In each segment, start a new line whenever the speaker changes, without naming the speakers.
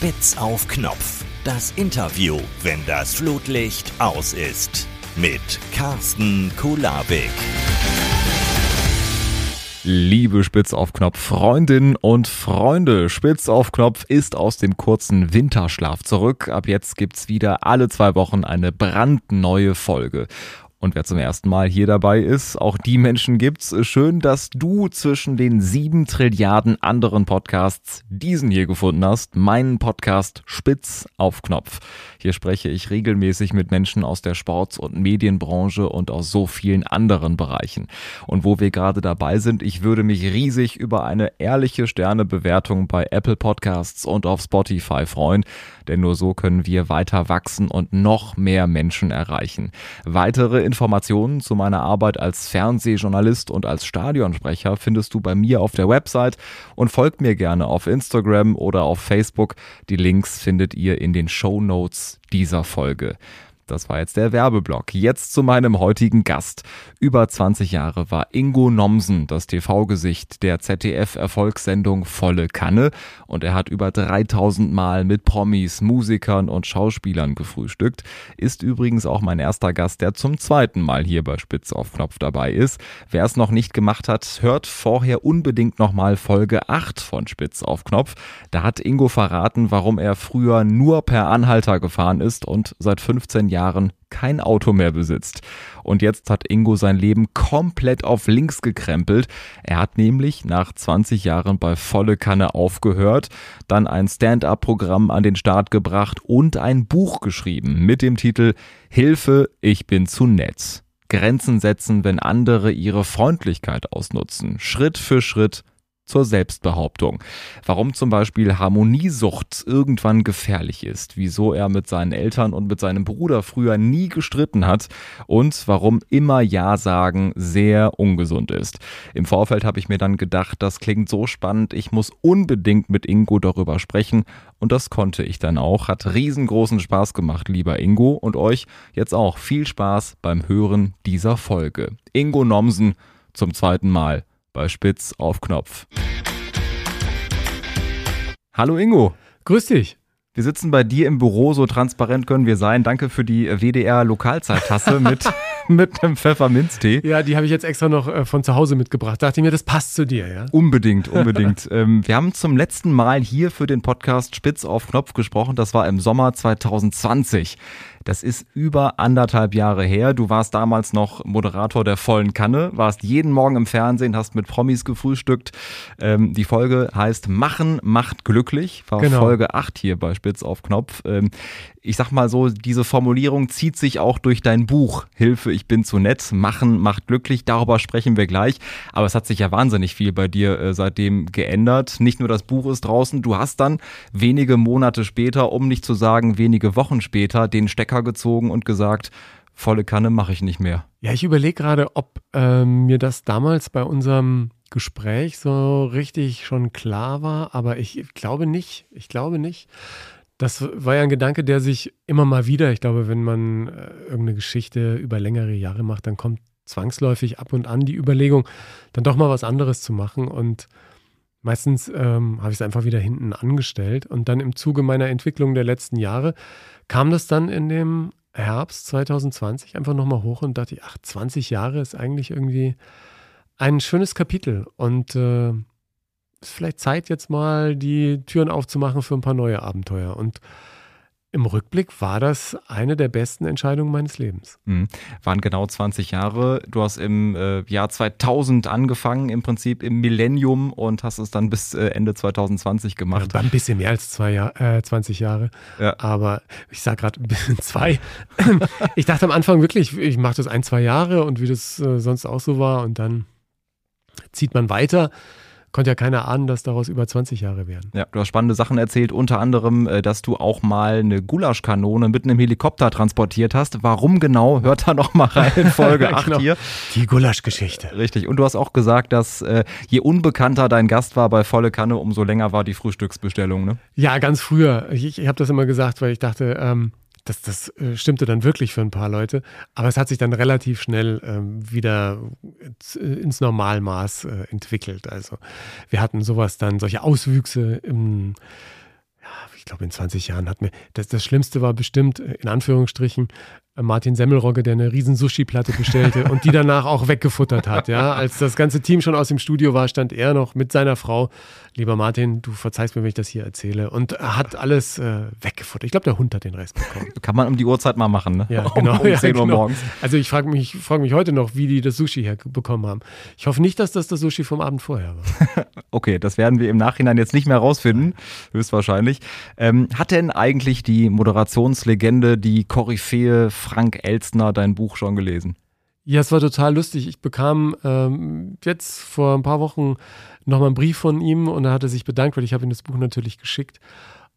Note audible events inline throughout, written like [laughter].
Spitz auf Knopf. Das Interview, wenn das Flutlicht aus ist. Mit Carsten Kulabik.
Liebe Spitz auf Knopf Freundinnen und Freunde, Spitz auf Knopf ist aus dem kurzen Winterschlaf zurück. Ab jetzt gibt's wieder alle zwei Wochen eine brandneue Folge. Und wer zum ersten Mal hier dabei ist, auch die Menschen gibt's. Schön, dass du zwischen den sieben Trilliarden anderen Podcasts diesen hier gefunden hast. Meinen Podcast Spitz auf Knopf. Hier spreche ich regelmäßig mit Menschen aus der Sports- und Medienbranche und aus so vielen anderen Bereichen. Und wo wir gerade dabei sind, ich würde mich riesig über eine ehrliche Sternebewertung bei Apple Podcasts und auf Spotify freuen, denn nur so können wir weiter wachsen und noch mehr Menschen erreichen. Weitere Informationen zu meiner Arbeit als Fernsehjournalist und als Stadionsprecher findest du bei mir auf der Website und folgt mir gerne auf Instagram oder auf Facebook. Die Links findet ihr in den Show Notes dieser Folge. Das war jetzt der Werbeblock. Jetzt zu meinem heutigen Gast. Über 20 Jahre war Ingo Nomsen das TV-Gesicht der ZDF-Erfolgssendung Volle Kanne und er hat über 3000 Mal mit Promis, Musikern und Schauspielern gefrühstückt. Ist übrigens auch mein erster Gast, der zum zweiten Mal hier bei Spitz auf Knopf dabei ist. Wer es noch nicht gemacht hat, hört vorher unbedingt nochmal Folge 8 von Spitz auf Knopf. Da hat Ingo verraten, warum er früher nur per Anhalter gefahren ist und seit 15 Jahren Jahren kein Auto mehr besitzt. Und jetzt hat Ingo sein Leben komplett auf links gekrempelt. Er hat nämlich nach 20 Jahren bei Volle Kanne aufgehört, dann ein Stand-up-Programm an den Start gebracht und ein Buch geschrieben mit dem Titel Hilfe, ich bin zu nett. Grenzen setzen, wenn andere ihre Freundlichkeit ausnutzen. Schritt für Schritt zur Selbstbehauptung. Warum zum Beispiel Harmoniesucht irgendwann gefährlich ist, wieso er mit seinen Eltern und mit seinem Bruder früher nie gestritten hat und warum immer Ja sagen sehr ungesund ist. Im Vorfeld habe ich mir dann gedacht, das klingt so spannend, ich muss unbedingt mit Ingo darüber sprechen und das konnte ich dann auch. Hat riesengroßen Spaß gemacht, lieber Ingo und euch jetzt auch viel Spaß beim Hören dieser Folge. Ingo Nomsen zum zweiten Mal bei Spitz auf Knopf. Hallo Ingo.
Grüß dich.
Wir sitzen bei dir im Büro, so transparent können wir sein. Danke für die WDR Lokalzeittasse [laughs] mit, mit einem Pfefferminztee.
Ja, die habe ich jetzt extra noch äh, von zu Hause mitgebracht. Dachte ich mir, das passt zu dir, ja?
Unbedingt, [laughs] unbedingt. ähm, wir haben zum letzten Mal hier für den Podcast Spitz auf Knopf gesprochen. Das war im Sommer 2020. Das ist über anderthalb Jahre her. Du warst damals noch Moderator der vollen Kanne, warst jeden Morgen im Fernsehen, hast mit Promis gefrühstückt. Ähm, die Folge heißt Machen macht glücklich, war genau. Folge 8 hier bei Spitz auf Knopf. Ähm, ich sag mal so, diese Formulierung zieht sich auch durch dein Buch Hilfe, ich bin zu nett, machen macht glücklich, darüber sprechen wir gleich. Aber es hat sich ja wahnsinnig viel bei dir äh, seitdem geändert. Nicht nur das Buch ist draußen, du hast dann wenige Monate später, um nicht zu sagen wenige Wochen später, den Stecker gezogen und gesagt, volle Kanne mache ich nicht mehr.
Ja, ich überlege gerade, ob äh, mir das damals bei unserem Gespräch so richtig schon klar war, aber ich glaube nicht. Ich glaube nicht. Das war ja ein Gedanke, der sich immer mal wieder, ich glaube, wenn man äh, irgendeine Geschichte über längere Jahre macht, dann kommt zwangsläufig ab und an die Überlegung, dann doch mal was anderes zu machen. Und meistens ähm, habe ich es einfach wieder hinten angestellt. Und dann im Zuge meiner Entwicklung der letzten Jahre kam das dann in dem Herbst 2020 einfach nochmal hoch und dachte ich, ach, 20 Jahre ist eigentlich irgendwie ein schönes Kapitel. Und äh, ist vielleicht Zeit, jetzt mal die Türen aufzumachen für ein paar neue Abenteuer. Und im Rückblick war das eine der besten Entscheidungen meines Lebens.
Mhm. Waren genau 20 Jahre. Du hast im äh, Jahr 2000 angefangen, im Prinzip im Millennium und hast es dann bis äh, Ende 2020 gemacht.
Ja, ein bisschen mehr als zwei Jahr, äh, 20 Jahre. Ja. Aber ich sage gerade [laughs] zwei. [clears throat] ich dachte am Anfang wirklich, ich mache das ein, zwei Jahre und wie das äh, sonst auch so war und dann zieht man weiter konnte ja keiner ahnen, dass daraus über 20 Jahre werden.
Ja, du hast spannende Sachen erzählt, unter anderem, äh, dass du auch mal eine Gulaschkanone mit einem Helikopter transportiert hast. Warum genau? Hört da noch mal rein in [laughs] Folge 8 genau. hier.
Die Gulaschgeschichte.
Richtig. Und du hast auch gesagt, dass äh, je unbekannter dein Gast war bei Volle Kanne, umso länger war die Frühstücksbestellung, ne?
Ja, ganz früher. Ich, ich habe das immer gesagt, weil ich dachte, ähm, das, das äh, stimmte dann wirklich für ein paar Leute. Aber es hat sich dann relativ schnell ähm, wieder ins Normalmaß äh, entwickelt. Also wir hatten sowas dann, solche Auswüchse im ja, ich glaube, in 20 Jahren hat mir, das, das Schlimmste war bestimmt, in Anführungsstrichen, Martin Semmelrogge, der eine riesen Sushi-Platte bestellte und die danach auch weggefuttert hat. Ja, [laughs] als das ganze Team schon aus dem Studio war, stand er noch mit seiner Frau. Lieber Martin, du verzeihst mir, wenn ich das hier erzähle. Und er hat alles äh, weggefuttert. Ich glaube, der Hund hat den Rest bekommen.
Kann man um die Uhrzeit mal machen, ne?
Ja, [laughs] genau. Um, um 10
Uhr genau. morgens.
Also ich frage mich, frag mich heute noch, wie die das Sushi herbekommen haben. Ich hoffe nicht, dass das das Sushi vom Abend vorher war. [laughs]
okay, das werden wir im Nachhinein jetzt nicht mehr rausfinden, höchstwahrscheinlich. Ähm, hat denn eigentlich die Moderationslegende, die Koryphäe Frank Elstner dein Buch schon gelesen?
Ja, es war total lustig. Ich bekam ähm, jetzt vor ein paar Wochen nochmal einen Brief von ihm und er hatte sich bedankt, weil ich habe ihm das Buch natürlich geschickt.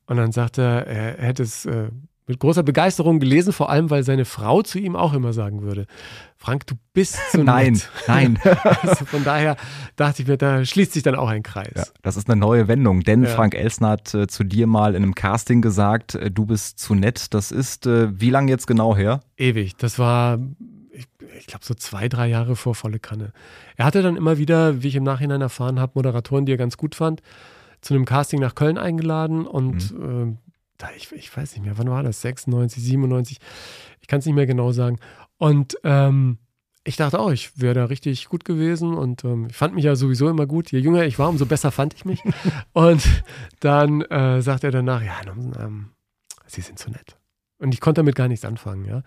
Und dann sagte er, er hätte es äh, mit großer Begeisterung gelesen, vor allem weil seine Frau zu ihm auch immer sagen würde, Frank, du bist so
Nein, [laughs]
nett.
nein. [laughs]
also von daher dachte ich mir, da schließt sich dann auch ein Kreis.
Ja, das ist eine neue Wendung, denn ja. Frank Elsner hat äh, zu dir mal in einem Casting gesagt, äh, du bist zu nett. Das ist äh, wie lange jetzt genau her?
Ewig. Das war, ich, ich glaube, so zwei, drei Jahre vor volle Kanne. Er hatte dann immer wieder, wie ich im Nachhinein erfahren habe, Moderatoren, die er ganz gut fand, zu einem Casting nach Köln eingeladen und mhm. äh, ich, ich weiß nicht mehr, wann war das? 96, 97? Ich kann es nicht mehr genau sagen. Und ähm, ich dachte auch, ich wäre da richtig gut gewesen und ähm, ich fand mich ja sowieso immer gut. Je jünger ich war, umso besser fand ich mich. [laughs] und dann äh, sagt er danach, ja, ähm, Sie sind zu nett. Und ich konnte damit gar nichts anfangen, ja.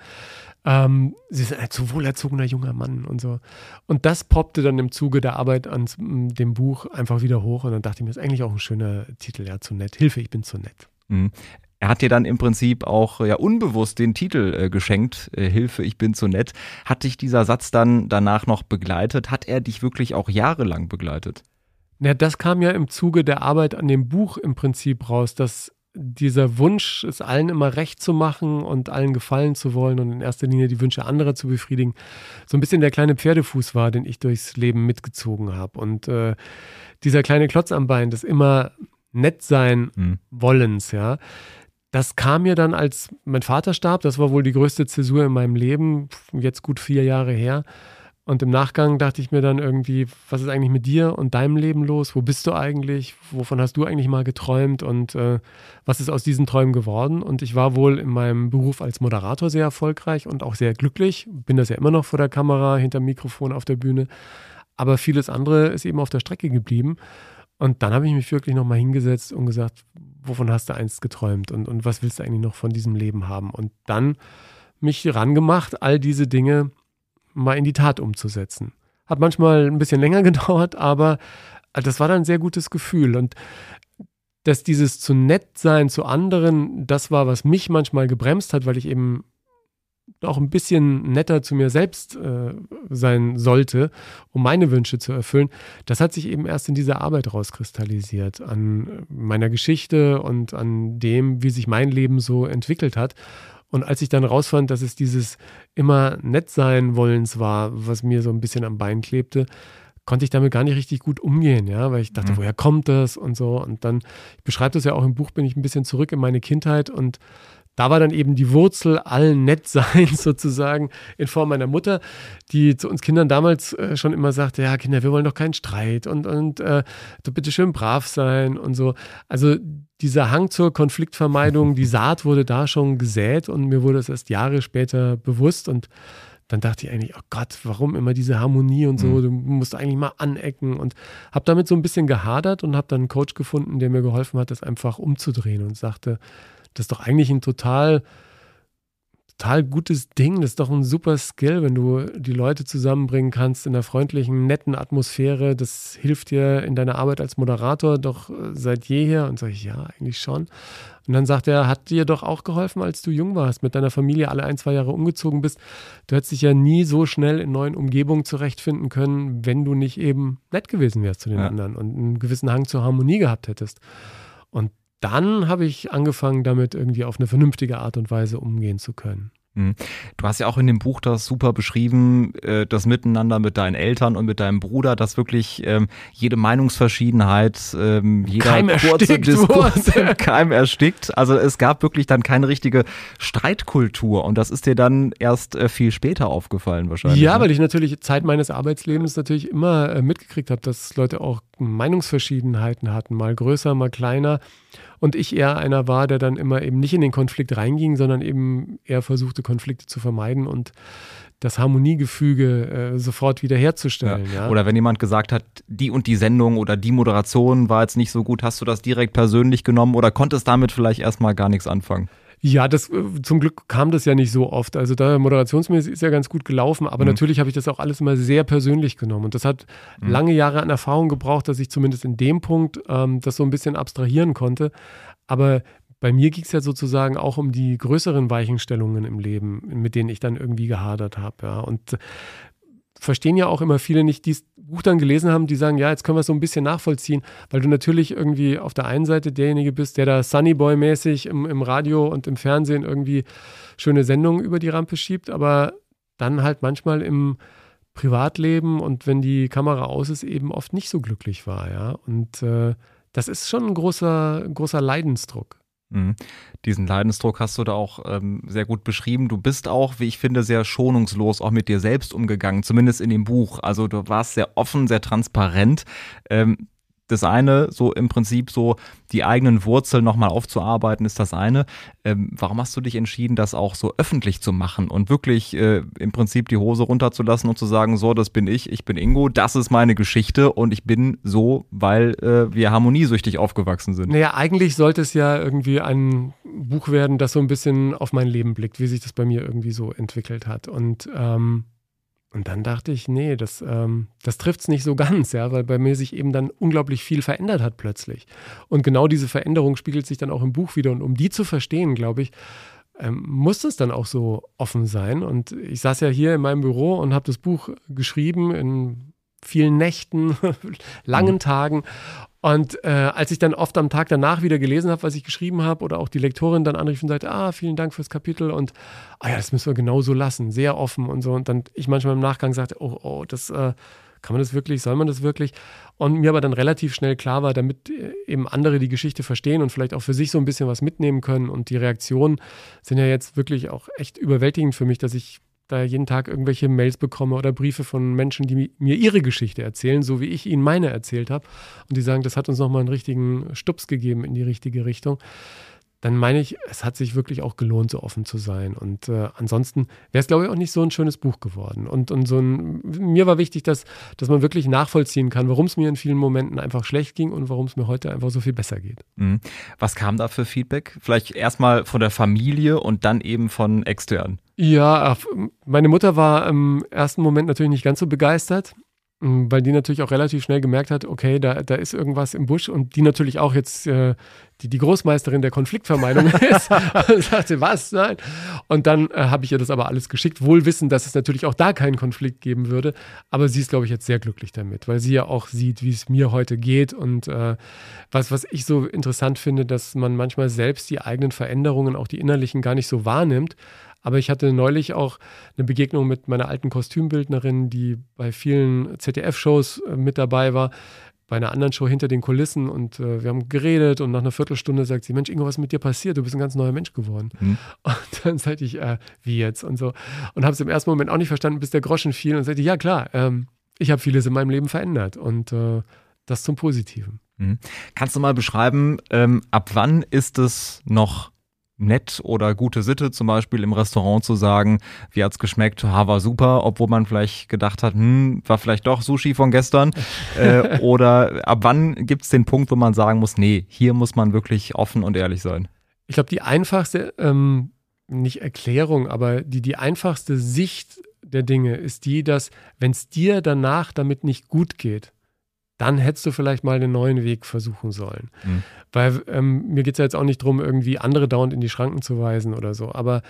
Ähm, sie sind ein zu wohlerzogener junger Mann und so. Und das poppte dann im Zuge der Arbeit an dem Buch einfach wieder hoch. Und dann dachte ich mir, das ist eigentlich auch ein schöner Titel, ja, zu nett. Hilfe, ich bin zu nett.
Mhm. Er hat dir dann im Prinzip auch ja unbewusst den Titel äh, geschenkt, äh, Hilfe, ich bin zu nett. Hat dich dieser Satz dann danach noch begleitet? Hat er dich wirklich auch jahrelang begleitet?
Ja, das kam ja im Zuge der Arbeit an dem Buch im Prinzip raus, dass dieser Wunsch, es allen immer recht zu machen und allen gefallen zu wollen und in erster Linie die Wünsche anderer zu befriedigen, so ein bisschen der kleine Pferdefuß war, den ich durchs Leben mitgezogen habe. Und äh, dieser kleine Klotz am Bein, das immer nett sein mhm. wollens, ja, das kam mir dann, als mein Vater starb. Das war wohl die größte Zäsur in meinem Leben, jetzt gut vier Jahre her. Und im Nachgang dachte ich mir dann irgendwie, was ist eigentlich mit dir und deinem Leben los? Wo bist du eigentlich? Wovon hast du eigentlich mal geträumt? Und äh, was ist aus diesen Träumen geworden? Und ich war wohl in meinem Beruf als Moderator sehr erfolgreich und auch sehr glücklich. Bin das ja immer noch vor der Kamera, hinter dem Mikrofon auf der Bühne. Aber vieles andere ist eben auf der Strecke geblieben. Und dann habe ich mich wirklich nochmal hingesetzt und gesagt, wovon hast du einst geträumt und, und was willst du eigentlich noch von diesem Leben haben? Und dann mich rangemacht, all diese Dinge mal in die Tat umzusetzen. Hat manchmal ein bisschen länger [laughs] gedauert, aber das war dann ein sehr gutes Gefühl. Und dass dieses zu nett sein zu anderen, das war, was mich manchmal gebremst hat, weil ich eben auch ein bisschen netter zu mir selbst äh, sein sollte, um meine Wünsche zu erfüllen, das hat sich eben erst in dieser Arbeit rauskristallisiert, an meiner Geschichte und an dem, wie sich mein Leben so entwickelt hat. Und als ich dann rausfand, dass es dieses immer nett sein wollens war, was mir so ein bisschen am Bein klebte, konnte ich damit gar nicht richtig gut umgehen, ja, weil ich dachte, mhm. woher kommt das und so. Und dann, ich beschreibe das ja auch im Buch, bin ich ein bisschen zurück in meine Kindheit und da war dann eben die Wurzel allen Nettseins [laughs] sozusagen in Form meiner Mutter, die zu uns Kindern damals äh, schon immer sagte, ja Kinder, wir wollen doch keinen Streit und, und äh, du bitte schön brav sein und so. Also dieser Hang zur Konfliktvermeidung, die Saat wurde da schon gesät und mir wurde es erst Jahre später bewusst und dann dachte ich eigentlich, oh Gott, warum immer diese Harmonie und so, mhm. du musst eigentlich mal anecken und habe damit so ein bisschen gehadert und habe dann einen Coach gefunden, der mir geholfen hat, das einfach umzudrehen und sagte, das ist doch eigentlich ein total, total gutes Ding. Das ist doch ein super Skill, wenn du die Leute zusammenbringen kannst in einer freundlichen, netten Atmosphäre. Das hilft dir in deiner Arbeit als Moderator doch äh, seit jeher. Und sage ich, ja, eigentlich schon. Und dann sagt er, hat dir doch auch geholfen, als du jung warst, mit deiner Familie alle ein, zwei Jahre umgezogen bist. Du hättest dich ja nie so schnell in neuen Umgebungen zurechtfinden können, wenn du nicht eben nett gewesen wärst zu den ja. anderen und einen gewissen Hang zur Harmonie gehabt hättest. Und dann habe ich angefangen, damit irgendwie auf eine vernünftige Art und Weise umgehen zu können.
Mhm. Du hast ja auch in dem Buch das super beschrieben, äh, das Miteinander mit deinen Eltern und mit deinem Bruder, dass wirklich ähm, jede Meinungsverschiedenheit, ähm, jeder Keim kurze Diskurs im Keim erstickt. Also es gab wirklich dann keine richtige Streitkultur und das ist dir dann erst äh, viel später aufgefallen wahrscheinlich.
Ja, ne? weil ich natürlich Zeit meines Arbeitslebens natürlich immer äh, mitgekriegt habe, dass Leute auch Meinungsverschiedenheiten hatten, mal größer, mal kleiner. Und ich eher einer war, der dann immer eben nicht in den Konflikt reinging, sondern eben eher versuchte, Konflikte zu vermeiden und das Harmoniegefüge äh, sofort wiederherzustellen. Ja.
Ja. Oder wenn jemand gesagt hat, die und die Sendung oder die Moderation war jetzt nicht so gut, hast du das direkt persönlich genommen oder konntest damit vielleicht erstmal gar nichts anfangen?
Ja, das, äh, zum Glück kam das ja nicht so oft. Also da moderationsmäßig ist ja ganz gut gelaufen, aber mhm. natürlich habe ich das auch alles immer sehr persönlich genommen. Und das hat mhm. lange Jahre an Erfahrung gebraucht, dass ich zumindest in dem Punkt ähm, das so ein bisschen abstrahieren konnte. Aber bei mir ging es ja sozusagen auch um die größeren Weichenstellungen im Leben, mit denen ich dann irgendwie gehadert habe. Ja. Und verstehen ja auch immer viele nicht, die das Buch dann gelesen haben, die sagen, ja, jetzt können wir es so ein bisschen nachvollziehen, weil du natürlich irgendwie auf der einen Seite derjenige bist, der da Sunnyboy-mäßig im, im Radio und im Fernsehen irgendwie schöne Sendungen über die Rampe schiebt, aber dann halt manchmal im Privatleben und wenn die Kamera aus ist, eben oft nicht so glücklich war, ja. Und äh, das ist schon ein großer, großer Leidensdruck.
Mhm. Diesen Leidensdruck hast du da auch ähm, sehr gut beschrieben. Du bist auch, wie ich finde, sehr schonungslos auch mit dir selbst umgegangen, zumindest in dem Buch. Also du warst sehr offen, sehr transparent. Ähm, das eine, so im Prinzip so die eigenen Wurzeln nochmal aufzuarbeiten, ist das eine. Ähm, warum hast du dich entschieden, das auch so öffentlich zu machen und wirklich äh, im Prinzip die Hose runterzulassen und zu sagen, so, das bin ich, ich bin Ingo, das ist meine Geschichte und ich bin so, weil äh, wir harmoniesüchtig aufgewachsen sind?
Naja, eigentlich sollte es ja irgendwie ein Buch werden, das so ein bisschen auf mein Leben blickt, wie sich das bei mir irgendwie so entwickelt hat. Und ähm und dann dachte ich, nee, das, ähm, das trifft es nicht so ganz, ja, weil bei mir sich eben dann unglaublich viel verändert hat plötzlich. Und genau diese Veränderung spiegelt sich dann auch im Buch wieder. Und um die zu verstehen, glaube ich, ähm, muss es dann auch so offen sein. Und ich saß ja hier in meinem Büro und habe das Buch geschrieben in vielen Nächten, [laughs] langen mhm. Tagen. Und äh, als ich dann oft am Tag danach wieder gelesen habe, was ich geschrieben habe, oder auch die Lektorin dann anrief und sagte, ah, vielen Dank fürs Kapitel und ah ja, das müssen wir genau so lassen, sehr offen und so. Und dann ich manchmal im Nachgang sagte, oh, oh, das äh, kann man das wirklich, soll man das wirklich? Und mir aber dann relativ schnell klar war, damit äh, eben andere die Geschichte verstehen und vielleicht auch für sich so ein bisschen was mitnehmen können. Und die Reaktionen sind ja jetzt wirklich auch echt überwältigend für mich, dass ich da jeden Tag irgendwelche Mails bekomme oder Briefe von Menschen, die mir ihre Geschichte erzählen, so wie ich ihnen meine erzählt habe. Und die sagen, das hat uns nochmal einen richtigen Stups gegeben in die richtige Richtung. Dann meine ich, es hat sich wirklich auch gelohnt, so offen zu sein. Und äh, ansonsten wäre es, glaube ich, auch nicht so ein schönes Buch geworden. Und, und so ein, mir war wichtig, dass, dass man wirklich nachvollziehen kann, warum es mir in vielen Momenten einfach schlecht ging und warum es mir heute einfach so viel besser geht.
Mhm. Was kam da für Feedback? Vielleicht erstmal von der Familie und dann eben von extern.
Ja, meine Mutter war im ersten Moment natürlich nicht ganz so begeistert, mm, weil die natürlich auch relativ schnell gemerkt hat, okay, da, da ist irgendwas im Busch und die natürlich auch jetzt äh, die, die Großmeisterin der Konfliktvermeidung [laughs] ist und sagte, was, nein. Und dann äh, habe ich ihr das aber alles geschickt, wohl wissend, dass es natürlich auch da keinen Konflikt geben würde. Aber sie ist, glaube ich, jetzt sehr glücklich damit, weil sie ja auch sieht, wie es mir heute geht und äh, was, was ich so interessant finde, dass man manchmal selbst die eigenen Veränderungen, auch die innerlichen, gar nicht so wahrnimmt aber ich hatte neulich auch eine Begegnung mit meiner alten Kostümbildnerin, die bei vielen ZDF-Shows äh, mit dabei war, bei einer anderen Show hinter den Kulissen und äh, wir haben geredet und nach einer Viertelstunde sagt sie, Mensch, Ingo, was ist mit dir passiert? Du bist ein ganz neuer Mensch geworden. Mhm. Und dann sagte ich, äh, wie jetzt? Und so. Und habe es im ersten Moment auch nicht verstanden, bis der Groschen fiel und sagte, ja klar, ähm, ich habe vieles in meinem Leben verändert und äh, das zum Positiven.
Mhm. Kannst du mal beschreiben, ähm, ab wann ist es noch nett oder gute Sitte, zum Beispiel im Restaurant zu sagen, wie hat's geschmeckt, ha, war super, obwohl man vielleicht gedacht hat, hm, war vielleicht doch Sushi von gestern. [laughs] äh, oder ab wann gibt's den Punkt, wo man sagen muss, nee, hier muss man wirklich offen und ehrlich sein?
Ich glaube, die einfachste, ähm, nicht Erklärung, aber die, die einfachste Sicht der Dinge ist die, dass wenn es dir danach damit nicht gut geht, dann hättest du vielleicht mal einen neuen Weg versuchen sollen. Mhm. Weil ähm, mir geht es ja jetzt auch nicht darum, irgendwie andere dauernd in die Schranken zu weisen oder so. Aber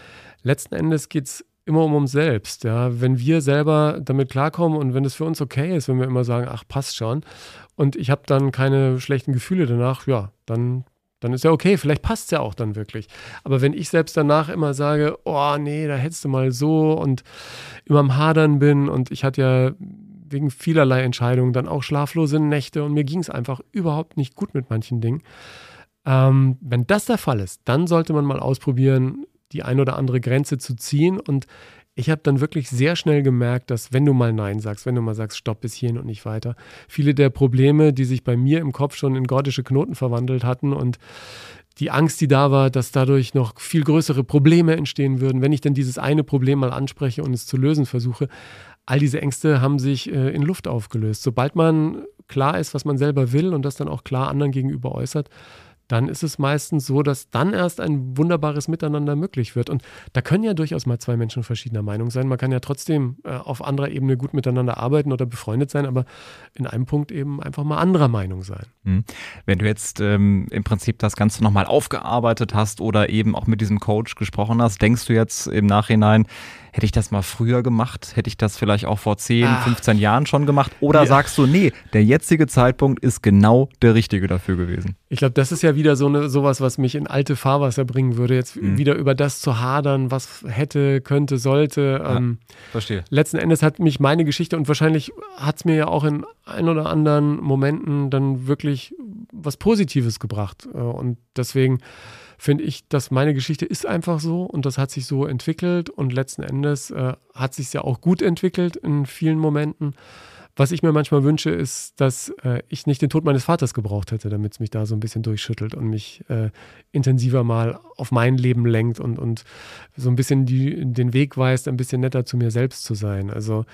letzten Endes geht es immer um uns selbst. Ja? Wenn wir selber damit klarkommen und wenn es für uns okay ist, wenn wir immer sagen, ach, passt schon, und ich habe dann keine schlechten Gefühle danach, ja, dann, dann ist ja okay, vielleicht passt es ja auch dann wirklich. Aber wenn ich selbst danach immer sage, oh nee, da hättest du mal so und immer am Hadern bin und ich hatte ja wegen vielerlei Entscheidungen dann auch schlaflose Nächte und mir ging es einfach überhaupt nicht gut mit manchen Dingen. Ähm, wenn das der Fall ist, dann sollte man mal ausprobieren, die ein oder andere Grenze zu ziehen. Und ich habe dann wirklich sehr schnell gemerkt, dass wenn du mal Nein sagst, wenn du mal sagst, stopp bis hierhin und nicht weiter, viele der Probleme, die sich bei mir im Kopf schon in gordische Knoten verwandelt hatten und die Angst, die da war, dass dadurch noch viel größere Probleme entstehen würden, wenn ich dann dieses eine Problem mal anspreche und es zu lösen versuche, all diese Ängste haben sich äh, in Luft aufgelöst. Sobald man klar ist, was man selber will und das dann auch klar anderen gegenüber äußert, dann ist es meistens so, dass dann erst ein wunderbares Miteinander möglich wird. Und da können ja durchaus mal zwei Menschen verschiedener Meinung sein. Man kann ja trotzdem äh, auf anderer Ebene gut miteinander arbeiten oder befreundet sein, aber in einem Punkt eben einfach mal anderer Meinung sein.
Hm. Wenn du jetzt ähm, im Prinzip das Ganze nochmal aufgearbeitet hast oder eben auch mit diesem Coach gesprochen hast, denkst du jetzt im Nachhinein, hätte ich das mal früher gemacht? Hätte ich das vielleicht auch vor 10, Ach. 15 Jahren schon gemacht? Oder ja. sagst du, nee, der jetzige Zeitpunkt ist genau der richtige dafür gewesen?
Ich glaube, das ist ja wieder so eine, sowas, was mich in alte Fahrwasser bringen würde. Jetzt mhm. wieder über das zu hadern, was hätte, könnte, sollte.
Ja, ähm, verstehe.
Letzten Endes hat mich meine Geschichte und wahrscheinlich hat es mir ja auch in ein oder anderen Momenten dann wirklich was Positives gebracht. Äh, und deswegen finde ich, dass meine Geschichte ist einfach so und das hat sich so entwickelt und letzten Endes äh, hat sich ja auch gut entwickelt in vielen Momenten. Was ich mir manchmal wünsche, ist, dass äh, ich nicht den Tod meines Vaters gebraucht hätte, damit es mich da so ein bisschen durchschüttelt und mich äh, intensiver mal auf mein Leben lenkt und, und so ein bisschen die, den Weg weist, ein bisschen netter zu mir selbst zu sein. Also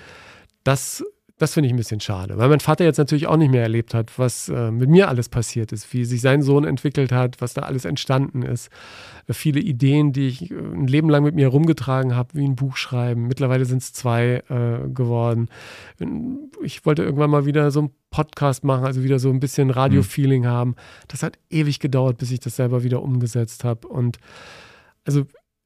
das das finde ich ein bisschen schade, weil mein Vater jetzt natürlich auch nicht mehr erlebt hat, was äh, mit mir alles passiert ist, wie sich sein Sohn entwickelt hat, was da alles entstanden ist. Äh, viele Ideen, die ich äh, ein Leben lang mit mir herumgetragen habe, wie ein Buch schreiben. Mittlerweile sind es zwei äh, geworden. Ich wollte irgendwann mal wieder so einen Podcast machen, also wieder so ein bisschen Radio-Feeling mhm. haben. Das hat ewig gedauert, bis ich das selber wieder umgesetzt habe. Und also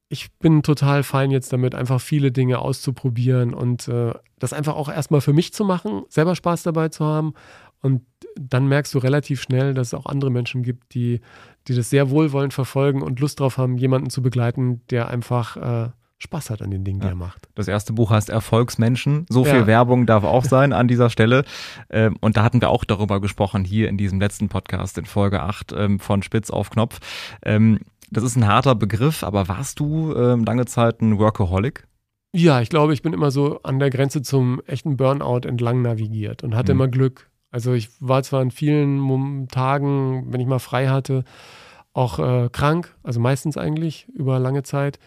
ich bin total fein jetzt damit, einfach viele Dinge auszuprobieren und äh, das einfach auch erstmal für mich zu machen, selber Spaß dabei zu haben. Und dann merkst du relativ schnell, dass es auch andere Menschen gibt, die, die das sehr wohlwollend verfolgen und Lust drauf haben, jemanden zu begleiten, der einfach äh, Spaß hat an den Dingen, die
ja.
er macht.
Das erste Buch heißt Erfolgsmenschen. So viel ja. Werbung darf auch [laughs] sein an dieser Stelle. Ähm, und da hatten wir auch darüber gesprochen, hier in diesem letzten Podcast in Folge 8 ähm, von Spitz auf Knopf. Das ist ein harter Begriff, aber warst du ähm, lange Zeit ein Workaholic?
Ja, ich glaube, ich bin immer so an der Grenze zum echten Burnout entlang navigiert und hatte mhm. immer Glück. Also ich war zwar in vielen Tagen, wenn ich mal frei hatte, auch äh, krank, also meistens eigentlich über lange Zeit.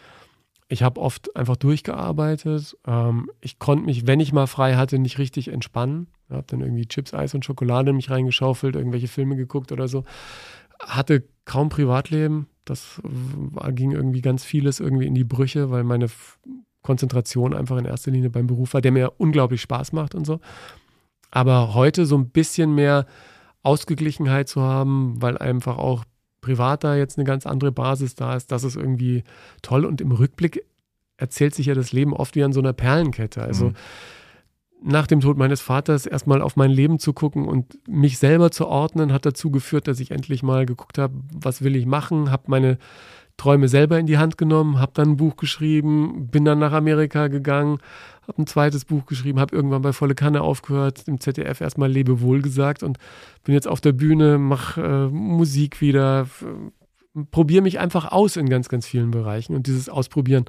Ich habe oft einfach durchgearbeitet. Ähm, ich konnte mich, wenn ich mal frei hatte, nicht richtig entspannen. Ich habe dann irgendwie Chips, Eis und Schokolade in mich reingeschaufelt, irgendwelche Filme geguckt oder so. Hatte kaum Privatleben, das ging irgendwie ganz vieles irgendwie in die Brüche, weil meine Konzentration einfach in erster Linie beim Beruf war, der mir unglaublich Spaß macht und so. Aber heute so ein bisschen mehr Ausgeglichenheit zu haben, weil einfach auch privat da jetzt eine ganz andere Basis da ist, das ist irgendwie toll. Und im Rückblick erzählt sich ja das Leben oft wie an so einer Perlenkette. Also mhm nach dem Tod meines Vaters erstmal auf mein Leben zu gucken und mich selber zu ordnen, hat dazu geführt, dass ich endlich mal geguckt habe, was will ich machen, habe meine Träume selber in die Hand genommen, habe dann ein Buch geschrieben, bin dann nach Amerika gegangen, habe ein zweites Buch geschrieben, habe irgendwann bei Volle Kanne aufgehört, im ZDF erstmal Lebewohl gesagt und bin jetzt auf der Bühne, mache äh, Musik wieder, probiere mich einfach aus in ganz, ganz vielen Bereichen und dieses Ausprobieren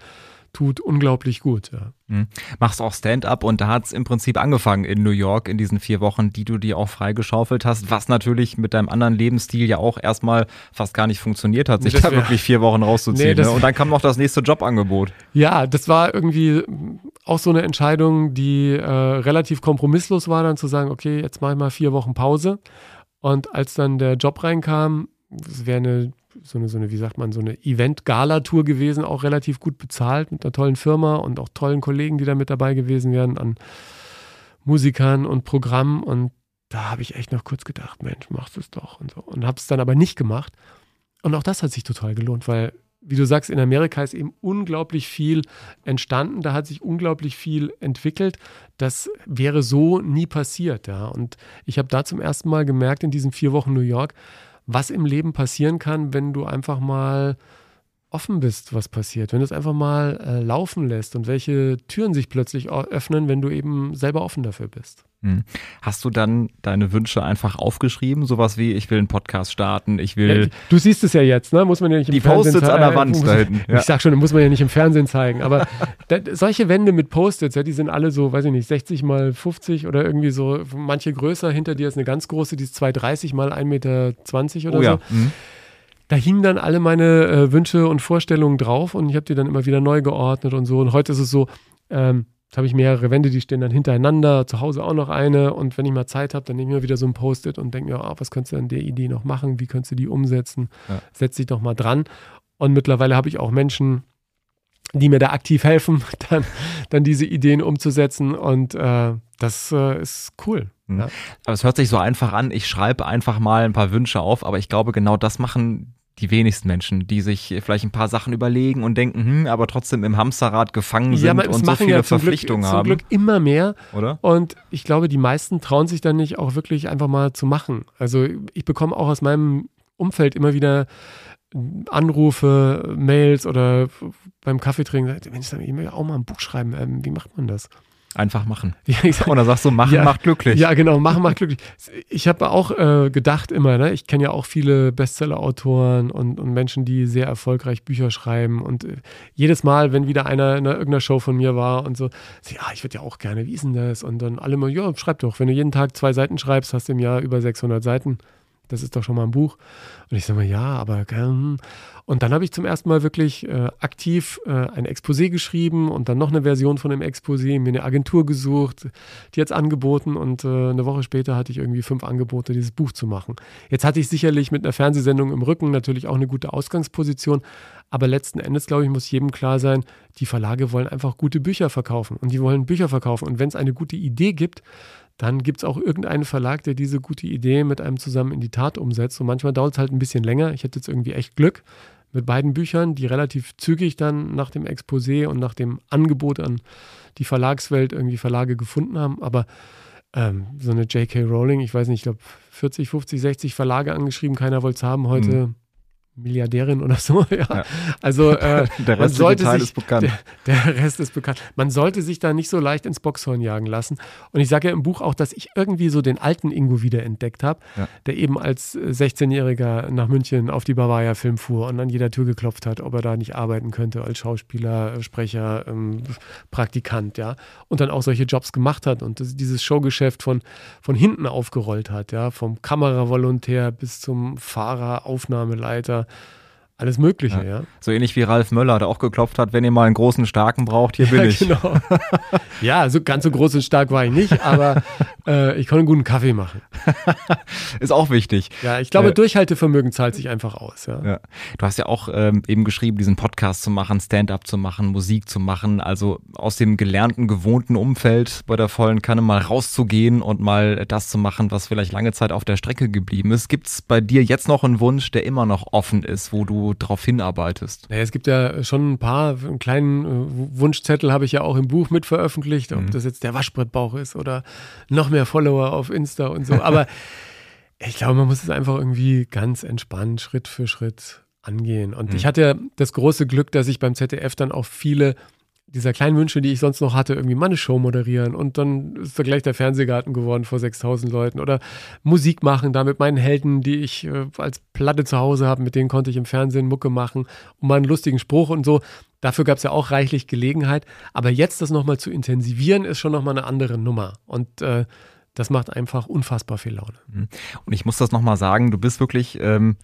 tut unglaublich gut. Ja.
Mhm. Machst auch Stand-up und da hat es im Prinzip angefangen in New York in diesen vier Wochen, die du dir auch freigeschaufelt hast, was natürlich mit deinem anderen Lebensstil ja auch erstmal fast gar nicht funktioniert hat, sich das da wirklich vier Wochen rauszuziehen. Nee, ne? Und dann kam noch das nächste Jobangebot.
Ja, das war irgendwie auch so eine Entscheidung, die äh, relativ kompromisslos war, dann zu sagen, okay, jetzt mache ich mal vier Wochen Pause. Und als dann der Job reinkam, es wäre eine so eine, so eine, wie sagt man, so eine Event-Gala-Tour gewesen, auch relativ gut bezahlt mit einer tollen Firma und auch tollen Kollegen, die da mit dabei gewesen wären, an Musikern und Programmen. Und da habe ich echt noch kurz gedacht, Mensch, machst es doch und so. Und habe es dann aber nicht gemacht. Und auch das hat sich total gelohnt, weil, wie du sagst, in Amerika ist eben unglaublich viel entstanden. Da hat sich unglaublich viel entwickelt. Das wäre so nie passiert. Ja. Und ich habe da zum ersten Mal gemerkt, in diesen vier Wochen New York, was im Leben passieren kann, wenn du einfach mal offen bist, was passiert, wenn du es einfach mal äh, laufen lässt und welche Türen sich plötzlich öffnen, wenn du eben selber offen dafür bist.
Hm. Hast du dann deine Wünsche einfach aufgeschrieben? Sowas wie, ich will einen Podcast starten, ich will.
Ja, du siehst es ja jetzt, ne? Muss man ja nicht im
Die
Fernsehen
Post-its an der Wand da hinten. [laughs] Ja.
Ich sag schon, muss man ja nicht im Fernsehen zeigen. Aber [laughs] da, solche Wände mit Post-its, ja, die sind alle so, weiß ich nicht, 60 mal 50 oder irgendwie so, manche größer. Hinter dir ist eine ganz große, die ist 230 mal 1,20 Meter oder
oh ja.
so.
Mhm.
Da hingen dann alle meine äh, Wünsche und Vorstellungen drauf und ich habe die dann immer wieder neu geordnet und so. Und heute ist es so, ähm, Jetzt habe ich mehrere Wände, die stehen dann hintereinander, zu Hause auch noch eine. Und wenn ich mal Zeit habe, dann nehme ich mir wieder so ein Post-it und denke mir, oh, was könntest du an der Idee noch machen? Wie könntest du die umsetzen?
Ja.
Setz dich doch mal dran. Und mittlerweile habe ich auch Menschen, die mir da aktiv helfen, [laughs] dann, dann diese Ideen umzusetzen. Und äh, das äh, ist cool.
Mhm.
Ja.
Aber es hört sich so einfach an, ich schreibe einfach mal ein paar Wünsche auf, aber ich glaube, genau das machen die wenigsten Menschen, die sich vielleicht ein paar Sachen überlegen und denken, hm, aber trotzdem im Hamsterrad gefangen sind
Ja, aber
und so viele
ja
Verpflichtungen
Glück,
haben.
Zum Glück immer mehr.
Oder?
Und ich glaube, die meisten trauen sich dann nicht auch wirklich einfach mal zu machen. Also ich bekomme auch aus meinem Umfeld immer wieder Anrufe, Mails oder beim Kaffeetrinken, Mensch, ich will auch mal ein Buch schreiben. Ähm, wie macht man das?
Einfach machen. Oder sagst du, machen
Ja.
macht glücklich.
ja genau, machen macht glücklich. Ich habe auch äh, gedacht immer, ne? ich kenne ja auch viele Bestseller-Autoren und, und Menschen, die sehr erfolgreich Bücher schreiben. Und äh, jedes Mal, wenn wieder einer in irgendeiner Show von mir war und so, so ja, ich würde ja auch gerne, wie ist denn das? Und dann alle mal, ja, schreib doch. Wenn du jeden Tag zwei Seiten schreibst, hast du im Jahr über 600 Seiten. Das ist doch schon mal ein Buch. Und ich sage mal, ja, aber hm. Und dann habe ich zum ersten Mal wirklich äh, aktiv äh, ein Exposé geschrieben und dann noch eine Version von dem Exposé, mir eine Agentur gesucht, die jetzt angeboten und äh, eine Woche später hatte ich irgendwie fünf Angebote, dieses Buch zu machen. Jetzt hatte ich sicherlich mit einer Fernsehsendung im Rücken natürlich auch eine gute Ausgangsposition, aber letzten Endes, glaube ich, muss jedem klar sein, die Verlage wollen einfach gute Bücher verkaufen und die wollen Bücher verkaufen. Und wenn es eine gute Idee gibt, dann gibt es auch irgendeinen Verlag, der diese gute Idee mit einem zusammen in die Tat umsetzt. Und manchmal dauert es halt ein bisschen länger. Ich hatte jetzt irgendwie echt Glück mit beiden Büchern, die relativ zügig dann nach dem Exposé und nach dem Angebot an die Verlagswelt irgendwie Verlage gefunden haben. Aber ähm, so eine J.K. Rowling, ich weiß nicht, ich glaube 40, 50, 60 Verlage angeschrieben, keiner wollte es haben. Heute Milliardärin oder so. [laughs] Ja.
Ja.
Also äh, [laughs]
Der restliche
sollte
Teil
sich,
ist bekannt.
Der, der Rest ist bekannt. Man sollte sich da nicht so leicht ins Boxhorn jagen lassen. Und ich sage ja im Buch auch, dass ich irgendwie so den alten Ingo wiederentdeckt habe,
Ja.
der eben als äh, 16-Jähriger nach München auf die Bavaria Film fuhr und an jeder Tür geklopft hat, ob er da nicht arbeiten könnte als Schauspieler, äh, Sprecher, ähm, Praktikant, ja. Und dann auch solche Jobs gemacht hat und das, dieses Showgeschäft von, von hinten aufgerollt hat, ja. Vom Kameravolontär bis zum Fahrer, Aufnahmeleiter, alles Mögliche, ja.
So ähnlich wie Ralf Möller, der auch geklopft hat, wenn ihr mal einen großen Starken braucht, hier bin
ja,
ich.
Genau. [laughs] ja, so ganz so groß und stark war ich nicht, aber [laughs] äh, ich konnte einen guten Kaffee machen.
Ist auch wichtig.
Ja, ich glaube,
Äh,
Durchhaltevermögen zahlt sich einfach aus. Ja.
Ja. Du hast ja auch ähm, eben geschrieben, diesen Podcast zu machen, Stand-up zu machen, Musik zu machen, also aus dem gelernten, gewohnten Umfeld bei der vollen Kanne mal rauszugehen und mal das zu machen, was vielleicht lange Zeit auf der Strecke geblieben ist. Gibt es bei dir jetzt noch einen Wunsch, der immer noch offen ist, wo du drauf hinarbeitest?
Naja, es gibt ja schon ein paar, einen kleinen äh, Wunschzettel habe ich ja auch im Buch mit veröffentlicht, ob
Mhm.
das jetzt der Waschbrettbauch ist oder noch mehr Follower auf Insta und so. Aber ich glaube, man muss es einfach irgendwie ganz entspannt, Schritt für Schritt angehen. Und
Mhm.
ich hatte ja das große Glück, dass ich beim ZDF dann auch viele dieser kleinen Wünsche, die ich sonst noch hatte, irgendwie mal eine Show moderieren und dann ist da gleich der Fernsehgarten geworden vor 6000 Leuten oder Musik machen, da mit meinen Helden, die ich äh, als Platte zu Hause habe, mit denen konnte ich im Fernsehen Mucke machen und mal einen lustigen Spruch und so. Dafür gab es ja auch reichlich Gelegenheit. Aber jetzt das nochmal zu intensivieren, ist schon nochmal eine andere Nummer. Und äh, das macht einfach unfassbar viel Laune.
Und ich muss das nochmal sagen, du bist wirklich ähm,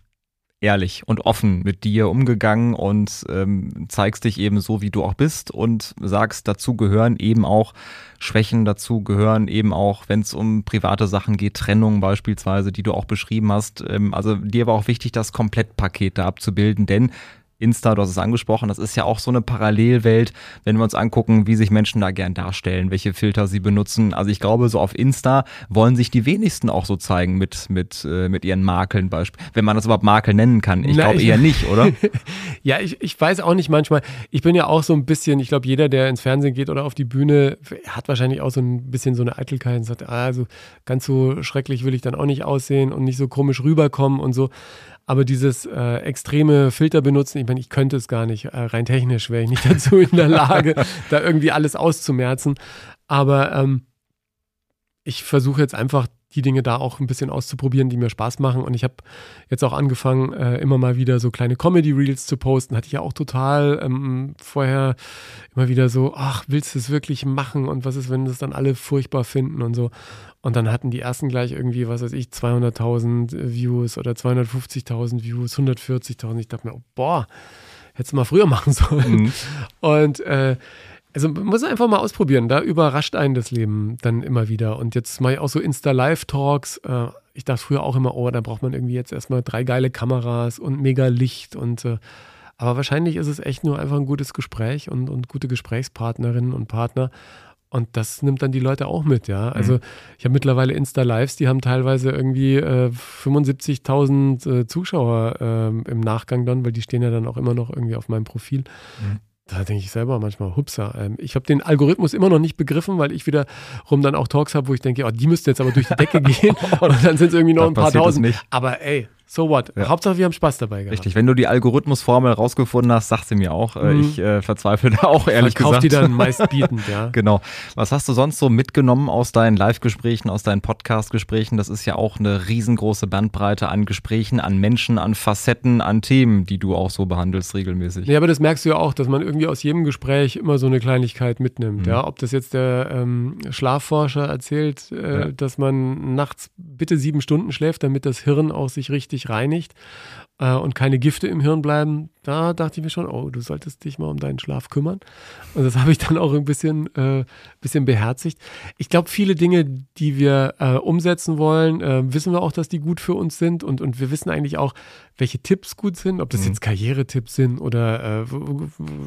ehrlich und offen mit dir umgegangen und ähm, zeigst dich eben so, wie du auch bist und sagst, dazu gehören eben auch Schwächen, dazu gehören eben auch, wenn es um private Sachen geht, Trennung beispielsweise, die du auch beschrieben hast. Ähm, also dir war auch wichtig, das Komplettpaket da abzubilden, denn Insta, du hast es angesprochen, das ist ja auch so eine Parallelwelt, wenn wir uns angucken, wie sich Menschen da gern darstellen, welche Filter sie benutzen. Also ich glaube, so auf Insta wollen sich die wenigsten auch so zeigen mit, mit, äh, mit ihren Makeln beispielsweise. Wenn man das überhaupt Makel nennen kann. Ich glaube eher [laughs] nicht, oder?
Ja, ich, ich weiß auch nicht manchmal. Ich bin ja auch so ein bisschen, ich glaube, jeder, der ins Fernsehen geht oder auf die Bühne, hat wahrscheinlich auch so ein bisschen so eine Eitelkeit und sagt, ah, also ganz so schrecklich will ich dann auch nicht aussehen und nicht so komisch rüberkommen und so. Aber dieses äh, extreme Filter benutzen, ich meine, ich könnte es gar nicht. Äh, rein technisch wäre ich nicht [laughs] dazu in der Lage, da irgendwie alles auszumerzen. Aber ähm, ich versuche jetzt einfach die Dinge da auch ein bisschen auszuprobieren, die mir Spaß machen. Und ich habe jetzt auch angefangen, äh, immer mal wieder so kleine Comedy-Reels zu posten. Hatte ich ja auch total ähm, vorher immer wieder so, ach, willst du es wirklich machen? Und was ist, wenn das dann alle furchtbar finden und so. Und dann hatten die ersten gleich irgendwie, was weiß ich, 200.000 Views oder 250.000 Views, 140.000. Ich dachte mir, oh, boah, hättest du mal früher [laughs] machen sollen. Mhm. Und äh, also man muss einfach mal ausprobieren. Da überrascht einen das Leben dann immer wieder. Und jetzt mache ich auch so Insta-Live-Talks. Äh, ich dachte früher auch immer, oh, da braucht man irgendwie jetzt erstmal drei geile Kameras und mega Licht und äh, aber wahrscheinlich ist es echt nur einfach ein gutes Gespräch und, und gute Gesprächspartnerinnen und Partner. Und das nimmt dann die Leute auch mit, ja. Also mhm. ich habe mittlerweile Insta-Lives, die haben teilweise irgendwie äh, 75.000 äh, Zuschauer äh, im Nachgang dann, weil die stehen ja dann auch immer noch irgendwie auf meinem Profil. Mhm. Da denke ich selber manchmal, hupsa. Ähm, ich habe den Algorithmus immer noch nicht begriffen, weil ich wiederum dann auch Talks habe, wo ich denke, oh, die müssten jetzt aber durch die Decke [laughs] gehen. und dann sind es irgendwie noch ein paar tausend. Aber ey, so what? Ja. Hauptsache, wir haben Spaß dabei gehabt.
Richtig, wenn du die Algorithmusformel rausgefunden hast, sag sie mir auch. Äh, mhm. Ich äh, verzweifle da auch ehrlich Verkauf gesagt.
die dann meist bietend, ja. [laughs]
genau. Was hast du sonst so mitgenommen aus deinen Live-Gesprächen, aus deinen Podcast-Gesprächen? Das ist ja auch eine riesengroße Bandbreite an Gesprächen, an Menschen, an Facetten, an Themen, die du auch so behandelst regelmäßig.
Ja, aber das merkst du ja auch, dass man irgendwie aus jedem Gespräch immer so eine Kleinigkeit mitnimmt. Mhm. Ja, ob das jetzt der ähm, Schlafforscher erzählt, äh, ja. dass man nachts bitte sieben Stunden schläft, damit das Hirn auch sich richtig reinigt äh, und keine Gifte im Hirn bleiben, da dachte ich mir schon, oh, du solltest dich mal um deinen Schlaf kümmern. Und das [laughs] habe ich dann auch ein bisschen, äh, bisschen beherzigt. Ich glaube, viele Dinge, die wir äh, umsetzen wollen, äh, wissen wir auch, dass die gut für uns sind. Und, und wir wissen eigentlich auch, welche Tipps gut sind, ob das mhm. jetzt Karrieretipps sind oder äh,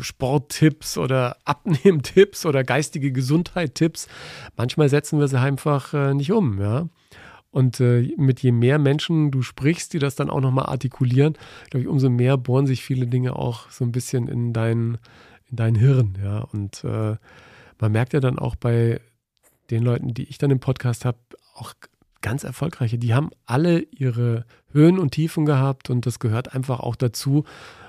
Sporttipps oder [laughs] Abnehmtipps oder geistige Gesundheit-Tipps. Manchmal setzen wir sie einfach äh, nicht um, ja. Und äh, mit je mehr Menschen du sprichst, die das dann auch nochmal artikulieren, glaube ich, umso mehr bohren sich viele Dinge auch so ein bisschen in dein, in dein Hirn. Ja. Und äh, man merkt ja dann auch bei den Leuten, die ich dann im Podcast habe, auch ganz erfolgreiche, die haben alle ihre Höhen und Tiefen gehabt und das gehört einfach auch dazu.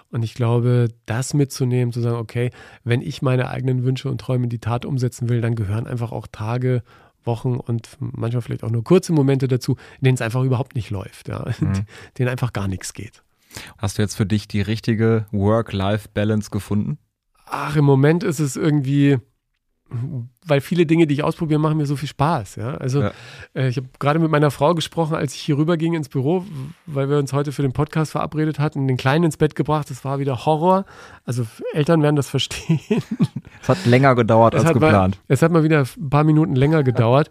Und ich glaube, das mitzunehmen, zu sagen, okay, wenn ich meine eigenen Wünsche und Träume in die Tat umsetzen will, dann gehören einfach auch Tage Wochen und manchmal vielleicht auch nur kurze Momente dazu, in denen es einfach überhaupt nicht läuft, ja, [laughs] mhm. denen einfach gar nichts geht.
Hast du jetzt für dich die richtige Work-Life-Balance gefunden?
Ach, im Moment ist es irgendwie, weil viele Dinge, die ich ausprobiere, machen mir so viel Spaß. Ja? Also ja. Äh, ich habe gerade mit meiner Frau gesprochen, als ich hier rüber ging ins Büro, weil wir uns heute für den Podcast verabredet hatten, den Kleinen ins Bett gebracht. Das war wieder Horror. Also Eltern werden das verstehen. [laughs]
Es hat länger gedauert es als geplant.
Mal, es hat mal wieder ein paar Minuten länger gedauert.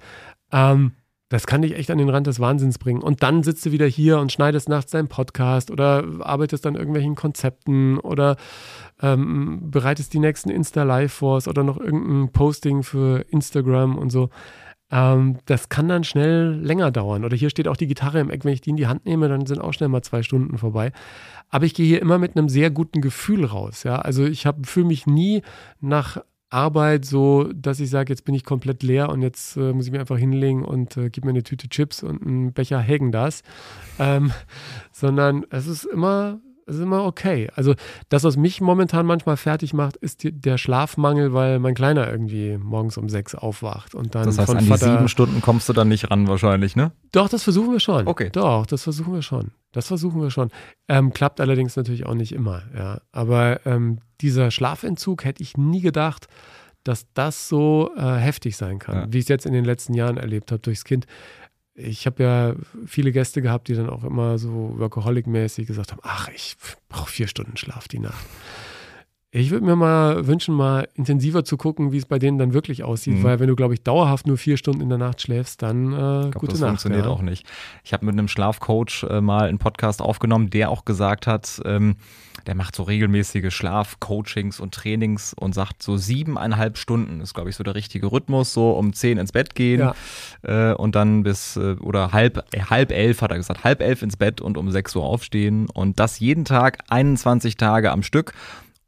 ähm, das kann dich echt an den Rand des Wahnsinns bringen. Und dann sitzt du wieder hier und schneidest nachts deinen Podcast oder arbeitest an irgendwelchen Konzepten oder ähm, bereitest die nächsten Insta-Live vor oder noch irgendein Posting für Instagram und so. Ähm, das kann dann schnell länger dauern. Oder hier steht auch die Gitarre im Eck. Wenn ich die in die Hand nehme, dann sind auch schnell mal zwei Stunden vorbei. Aber ich gehe hier immer mit einem sehr guten Gefühl raus. Ja? Also ich fühle mich nie nach Arbeit so, dass ich sage, jetzt bin ich komplett leer und jetzt äh, muss ich mir einfach hinlegen und äh, gib mir eine Tüte Chips und einen Becher Hagen das. Ähm, [laughs] sondern es ist immer das ist immer okay. Also das, was mich momentan manchmal fertig macht, ist die, der Schlafmangel, weil mein Kleiner irgendwie morgens um sechs aufwacht und dann
Das heißt, an die Vater, sieben Stunden kommst du dann nicht ran wahrscheinlich, ne?
Doch, das versuchen wir schon.
Okay.
Doch, das versuchen wir schon. Das versuchen wir schon. Ähm, klappt allerdings natürlich auch nicht immer, ja. Aber ähm, dieser Schlafentzug hätte ich nie gedacht, dass das so äh, heftig sein kann, ja. wie ich es jetzt in den letzten Jahren erlebt habe durchs Kind ich habe ja viele Gäste gehabt, die dann auch immer so Workaholic-mäßig gesagt haben, ach, ich brauche vier Stunden Schlaf die Nacht. Ich würde mir mal wünschen, mal intensiver zu gucken, wie es bei denen dann wirklich aussieht, mhm. weil wenn du, glaube ich, dauerhaft nur vier Stunden in der Nacht schläfst, dann äh, glaub, gute
das
Nacht.
Das funktioniert
ja.
auch nicht. Ich habe mit einem Schlafcoach äh, mal einen Podcast aufgenommen, der auch gesagt hat, ähm, der macht so regelmäßige Schlafcoachings und Trainings und sagt so siebeneinhalb Stunden ist, glaube ich, so der richtige Rhythmus, so um zehn ins Bett gehen ja. äh, und dann bis, äh, oder halb, äh, halb elf hat er gesagt, halb elf ins Bett und um sechs Uhr aufstehen und das jeden Tag 21 Tage am Stück.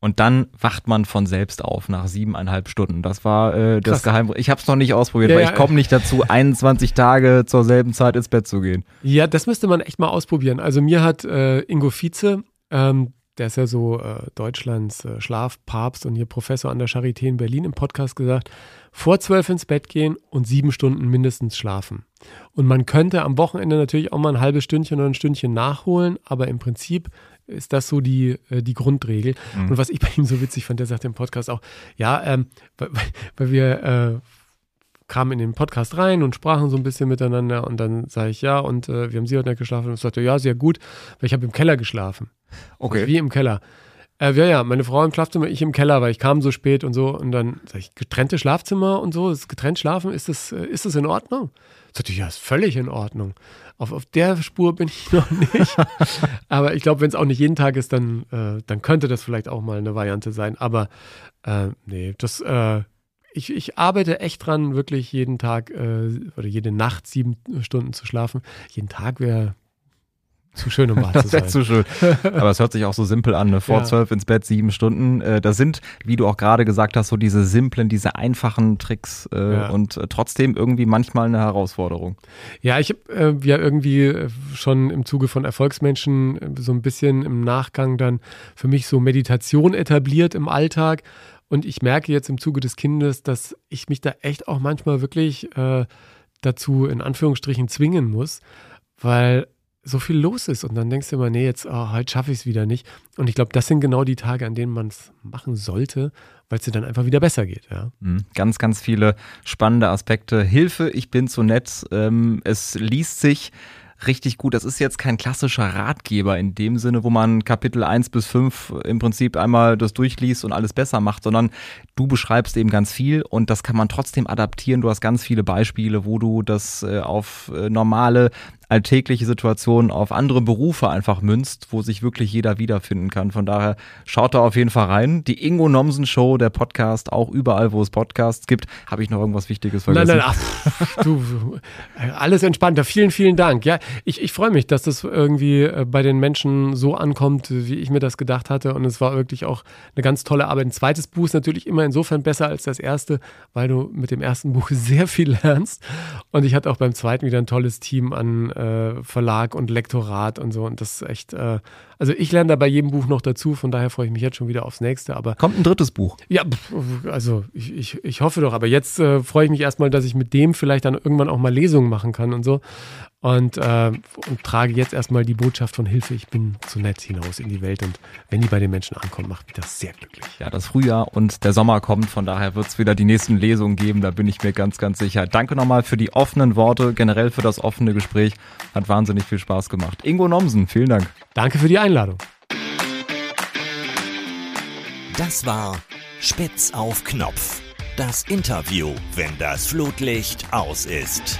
Und dann wacht man von selbst auf nach siebeneinhalb Stunden. Das war äh, das Geheimnis. Ich habe es noch nicht ausprobiert, ja, weil ich komme nicht dazu, 21 Tage zur selben Zeit ins Bett zu gehen.
Ja, das müsste man echt mal ausprobieren. Also mir hat äh, Ingo Vize, ähm, der ist ja so äh, Deutschlands äh, Schlafpapst und hier Professor an der Charité in Berlin im Podcast gesagt, vor zwölf ins Bett gehen und sieben Stunden mindestens schlafen. Und man könnte am Wochenende natürlich auch mal ein halbes Stündchen oder ein Stündchen nachholen, aber im Prinzip ist das so die, äh, die Grundregel. Mhm. Und was ich bei ihm so witzig fand, der sagt im Podcast auch, ja, ähm, weil, weil wir äh, kamen in den Podcast rein und sprachen so ein bisschen miteinander und dann sage ich ja und äh, wir haben sie heute Nacht geschlafen und ich sagte, ja, sehr gut, weil ich habe im Keller geschlafen.
Okay. Also
wie im Keller. Äh, ja, ja, meine Frau im Schlafzimmer, ich im Keller, weil ich kam so spät und so. Und dann sage ich, getrennte Schlafzimmer und so, ist getrennt schlafen, ist das, äh, ist das in Ordnung? Sagte ich, ja, ist völlig in Ordnung. Auf, auf der Spur bin ich noch [laughs] nicht. Aber ich glaube, wenn es auch nicht jeden Tag ist, dann, äh, dann könnte das vielleicht auch mal eine Variante sein. Aber äh, nee, das, äh, ich, ich arbeite echt dran, wirklich jeden Tag äh, oder jede Nacht sieben Stunden zu schlafen. Jeden Tag wäre zu schön, um wahr [laughs] zu sein.
zu schön. Aber es hört sich auch so simpel an. Ne? Vor zwölf ja. ins Bett, sieben Stunden. Äh, das sind, wie du auch gerade gesagt hast, so diese simplen, diese einfachen Tricks äh, ja. und äh, trotzdem irgendwie manchmal eine Herausforderung.
Ja, ich habe äh, ja irgendwie äh, schon im Zuge von Erfolgsmenschen so ein bisschen im Nachgang dann für mich so Meditation etabliert im Alltag. Und ich merke jetzt im Zuge des Kindes, dass ich mich da echt auch manchmal wirklich äh, dazu in Anführungsstrichen zwingen muss, weil so viel los ist. Und dann denkst du immer, nee, jetzt oh, heute schaffe ich es wieder nicht. Und ich glaube, das sind genau die Tage, an denen man es machen sollte, weil es dir dann einfach wieder besser geht. Ja.
Mhm. Ganz, ganz viele spannende Aspekte. Hilfe, ich bin zu nett. Ähm, es liest sich richtig gut. Das ist jetzt kein klassischer Ratgeber in dem Sinne, wo man Kapitel 1 bis 5 im Prinzip einmal das durchliest und alles besser macht, sondern du beschreibst eben ganz viel und das kann man trotzdem adaptieren. Du hast ganz viele Beispiele, wo du das äh, auf äh, normale alltägliche Situationen auf andere Berufe einfach münzt, wo sich wirklich jeder wiederfinden kann. Von daher schaut da auf jeden Fall rein. Die Ingo Nomsen Show, der Podcast, auch überall, wo es Podcasts gibt. Habe ich noch irgendwas Wichtiges vergessen?
Nein, nein, ach, du, alles entspannter. Vielen, vielen Dank. Ja, ich, ich freue mich, dass das irgendwie äh, bei den Menschen so ankommt, wie ich mir das gedacht hatte. Und es war wirklich auch eine ganz tolle Arbeit. Ein zweites Buch ist natürlich immer insofern besser als das erste, weil du mit dem ersten Buch [laughs] sehr viel lernst. Und ich hatte auch beim zweiten wieder ein tolles Team an äh, Verlag und Lektorat und so. Und das ist echt, äh, also ich lerne da bei jedem Buch noch dazu, von daher freue ich mich jetzt schon wieder aufs nächste. Aber
Kommt ein drittes Buch?
Ja, also ich, ich, ich hoffe doch, aber jetzt äh, freue ich mich erstmal, dass ich mit dem vielleicht dann irgendwann auch mal Lesungen machen kann und so und, äh, und trage jetzt erstmal die Botschaft von Hilfe, ich bin zu nett hinaus in die Welt und wenn die bei den Menschen ankommt, macht mich das sehr glücklich.
Ja, das Frühjahr und der Sommer kommt, von daher wird es wieder die nächsten Lesungen geben, da bin ich mir ganz, ganz sicher. Danke nochmal für die offenen Worte, generell für das offene Gespräch, hat wahnsinnig viel Spaß gemacht. Ingo Nomsen, vielen Dank.
Danke für die Einladung.
Das war Spitz auf Knopf. Das Interview, wenn das Flutlicht aus ist.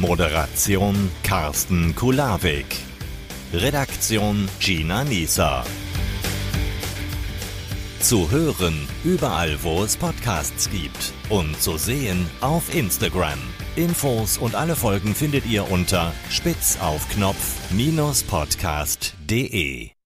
Moderation Carsten Kulawik. Redaktion Gina Nieser. Zu hören überall, wo es Podcasts gibt und zu sehen auf Instagram. Infos und alle Folgen findet ihr unter spitzaufknopf-podcast.de.